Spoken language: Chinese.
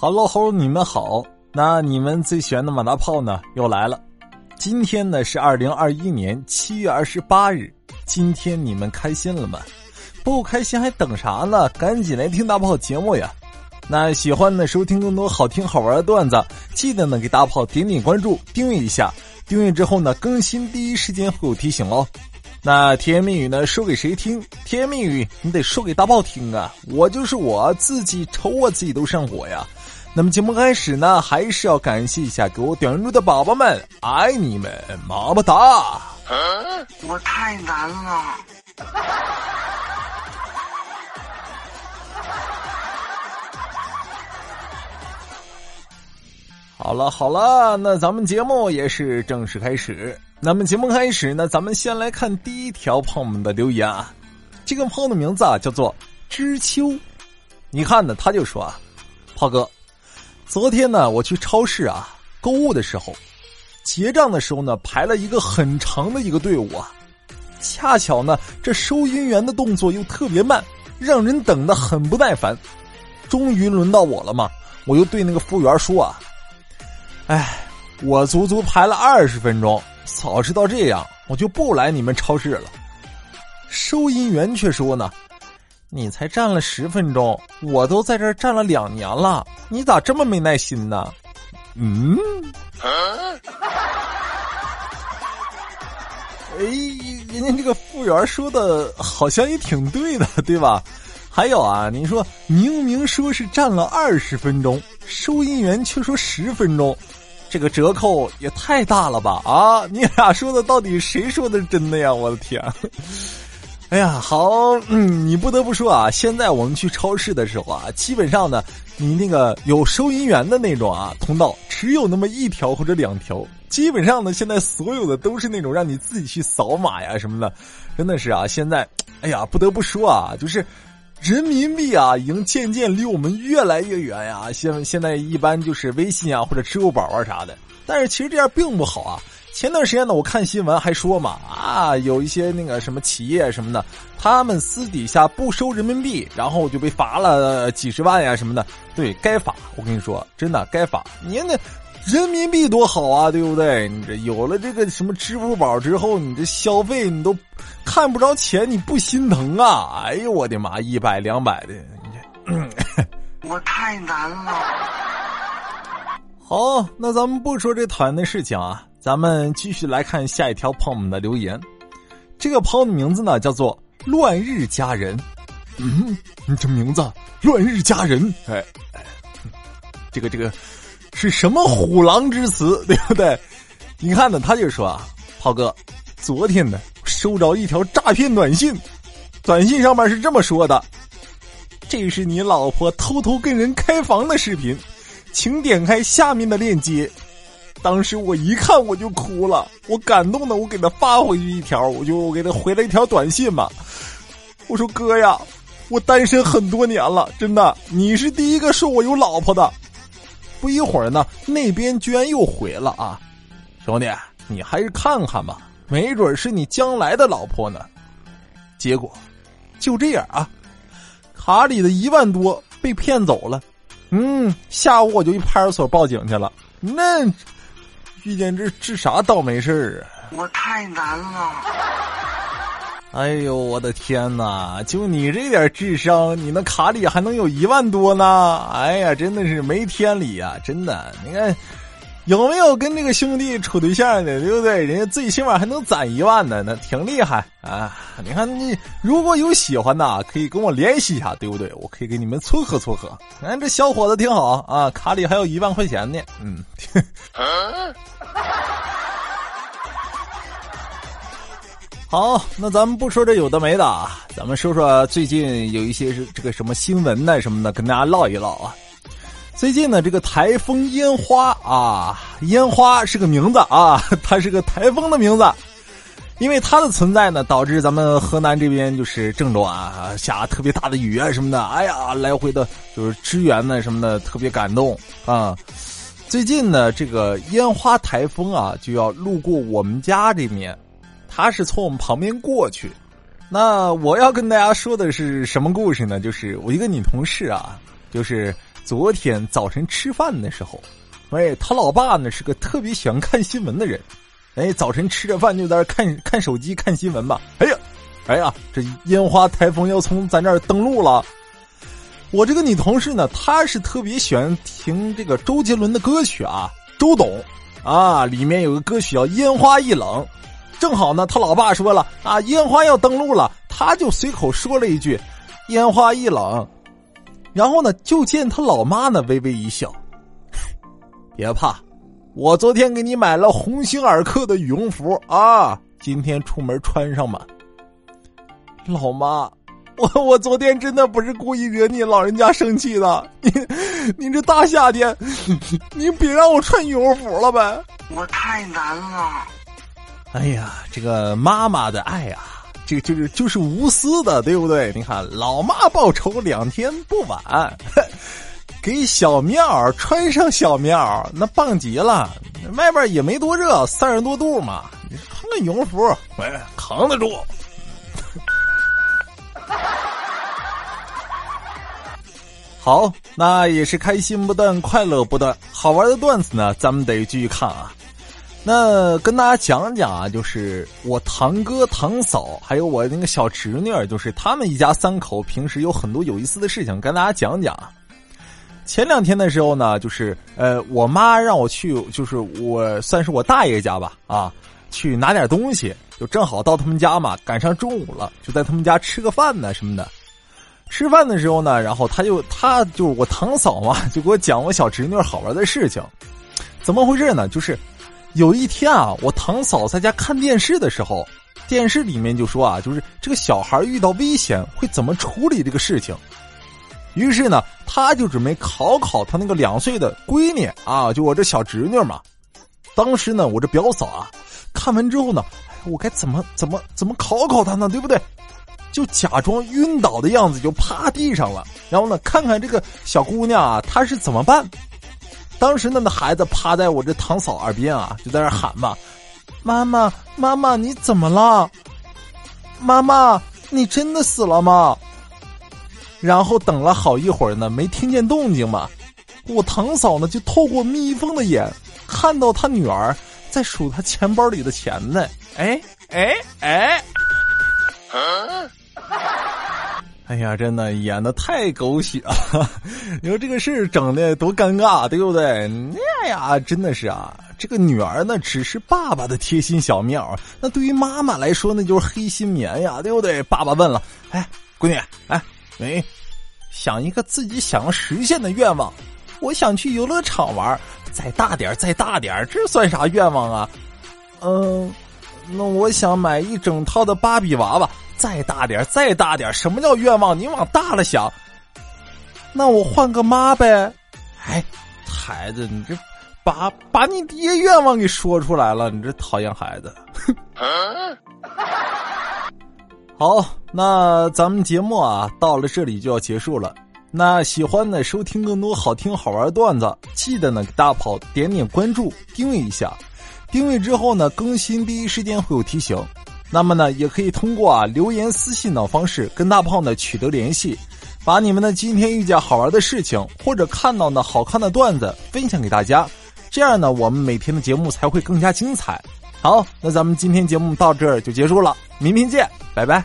哈喽哈喽，你们好。那你们最喜欢的马大炮呢？又来了。今天呢是二零二一年七月二十八日。今天你们开心了吗？不开心还等啥呢？赶紧来听大炮节目呀！那喜欢呢，收听更多好听好玩的段子，记得呢给大炮点点关注，订阅一下。订阅之后呢，更新第一时间会有提醒哦。那甜言蜜语呢，说给谁听？甜言蜜语你得说给大炮听啊！我就是我自己，瞅我自己都上火呀。那么节目开始呢，还是要感谢一下给我点关注的宝宝们，爱你们，么么哒！我太难了。好了好了，那咱们节目也是正式开始。那么节目开始呢，咱们先来看第一条朋友们的留言啊。这个朋友的名字啊叫做知秋，你看呢，他就说啊，炮哥。昨天呢，我去超市啊购物的时候，结账的时候呢排了一个很长的一个队伍啊，恰巧呢这收银员的动作又特别慢，让人等的很不耐烦。终于轮到我了嘛，我又对那个服务员说啊：“哎，我足足排了二十分钟，早知道这样，我就不来你们超市了。”收银员却说呢。你才站了十分钟，我都在这儿站了两年了，你咋这么没耐心呢？嗯，哎，人家这个服务员说的好像也挺对的，对吧？还有啊，你说明明说是站了二十分钟，收银员却说十分钟，这个折扣也太大了吧？啊，你俩说的到底谁说的是真的呀？我的天！哎呀，好，嗯，你不得不说啊，现在我们去超市的时候啊，基本上呢，你那个有收银员的那种啊通道，只有那么一条或者两条，基本上呢，现在所有的都是那种让你自己去扫码呀什么的，真的是啊，现在，哎呀，不得不说啊，就是人民币啊，已经渐渐离我们越来越远呀。现现在一般就是微信啊或者支付宝啊啥的，但是其实这样并不好啊。前段时间呢，我看新闻还说嘛，啊，有一些那个什么企业什么的，他们私底下不收人民币，然后就被罚了几十万呀什么的。对该罚，我跟你说，真的该罚。您那人民币多好啊，对不对？你这有了这个什么支付宝之后，你这消费你都看不着钱，你不心疼啊？哎呦我的妈，一百两百的，你这我太难了。好，那咱们不说这讨厌的事情啊。咱们继续来看下一条朋友们的留言，这个朋友的名字呢叫做乱日佳人，嗯，你这名字乱日佳人，哎，这个这个是什么虎狼之词，对不对？你看呢，他就说啊，炮哥，昨天呢收着一条诈骗短信，短信上面是这么说的：“这是你老婆偷偷跟人开房的视频，请点开下面的链接。”当时我一看我就哭了，我感动的我给他发回去一条，我就我给他回了一条短信嘛，我说哥呀，我单身很多年了，真的，你是第一个说我有老婆的。不一会儿呢，那边居然又回了啊，兄弟，你还是看看吧，没准是你将来的老婆呢。结果就这样啊，卡里的一万多被骗走了。嗯，下午我就去派出所报警去了。那。遇见这这啥倒霉事儿啊！我太难了。哎呦，我的天哪！就你这点智商，你那卡里还能有一万多呢？哎呀，真的是没天理呀！真的，你看。有没有跟这个兄弟处对象的，对不对？人家最起码还能攒一万呢，那挺厉害啊！你看，你如果有喜欢的，可以跟我联系一下，对不对？我可以给你们撮合撮合。看这小伙子挺好啊，卡里还有一万块钱呢。嗯。好，那咱们不说这有的没的，咱们说说最近有一些是这个什么新闻呢什么的，跟大家唠一唠啊。最近呢，这个台风烟花啊，烟花是个名字啊，它是个台风的名字，因为它的存在呢，导致咱们河南这边就是郑州啊下特别大的雨啊什么的，哎呀，来回的就是支援呢什么的，特别感动啊。最近呢，这个烟花台风啊就要路过我们家这边，它是从我们旁边过去。那我要跟大家说的是什么故事呢？就是我一个女同事啊，就是。昨天早晨吃饭的时候，哎，他老爸呢是个特别喜欢看新闻的人，哎，早晨吃着饭就在那看看手机看新闻吧。哎呀，哎呀，这烟花台风要从咱这儿登陆了。我这个女同事呢，她是特别喜欢听这个周杰伦的歌曲啊，周董啊，里面有个歌曲叫《烟花易冷》，正好呢，他老爸说了啊，烟花要登陆了，他就随口说了一句“烟花易冷”。然后呢，就见他老妈呢微微一笑，别怕，我昨天给你买了鸿星尔克的羽绒服啊，今天出门穿上吧。老妈，我我昨天真的不是故意惹你老人家生气的，你你这大夏天，你别让我穿羽绒服了呗。我太难了。哎呀，这个妈妈的爱啊！这个就是就是无私的，对不对？你看，老妈报仇两天不晚，给小棉袄穿上小棉袄，那棒极了。外边也没多热，三十多度嘛，你穿个羽绒服，哎，扛得住。好，那也是开心不断，快乐不断，好玩的段子呢，咱们得继续看啊。那跟大家讲讲啊，就是我堂哥、堂嫂，还有我那个小侄女，就是他们一家三口平时有很多有意思的事情跟大家讲讲。前两天的时候呢，就是呃，我妈让我去，就是我算是我大爷家吧，啊，去拿点东西，就正好到他们家嘛，赶上中午了，就在他们家吃个饭呢什么的。吃饭的时候呢，然后他就他就是我堂嫂嘛，就给我讲我小侄女好玩的事情。怎么回事呢？就是。有一天啊，我堂嫂在家看电视的时候，电视里面就说啊，就是这个小孩遇到危险会怎么处理这个事情。于是呢，他就准备考考他那个两岁的闺女啊，就我这小侄女嘛。当时呢，我这表嫂啊，看完之后呢，我该怎么怎么怎么考考她呢？对不对？就假装晕倒的样子，就趴地上了，然后呢，看看这个小姑娘啊，她是怎么办。当时呢，那孩子趴在我这堂嫂耳边啊，就在那喊嘛：“妈妈，妈妈，你怎么了？妈妈，你真的死了吗？”然后等了好一会儿呢，没听见动静嘛。我堂嫂呢，就透过蜜蜂的眼，看到他女儿在数他钱包里的钱呢。哎哎哎！哎哎呀，真的演的太狗血了！你说这个事整的多尴尬，对不对？哎呀，真的是啊，这个女儿呢只是爸爸的贴心小棉袄，那对于妈妈来说那就是黑心棉呀，对不对？爸爸问了，哎，闺女，哎，哎，想一个自己想要实现的愿望，我想去游乐场玩，再大点，再大点，这算啥愿望啊？嗯，那我想买一整套的芭比娃娃。再大点再大点什么叫愿望？你往大了想。那我换个妈呗。哎，孩子，你这把把你爹愿望给说出来了，你这讨厌孩子。好，那咱们节目啊，到了这里就要结束了。那喜欢的收听更多好听好玩段子，记得呢给大炮点点关注，订阅一下。定位之后呢，更新第一时间会有提醒。那么呢，也可以通过啊留言、私信等方式跟大胖呢取得联系，把你们呢今天遇见好玩的事情或者看到呢好看的段子分享给大家，这样呢，我们每天的节目才会更加精彩。好，那咱们今天节目到这儿就结束了，明天见，拜拜。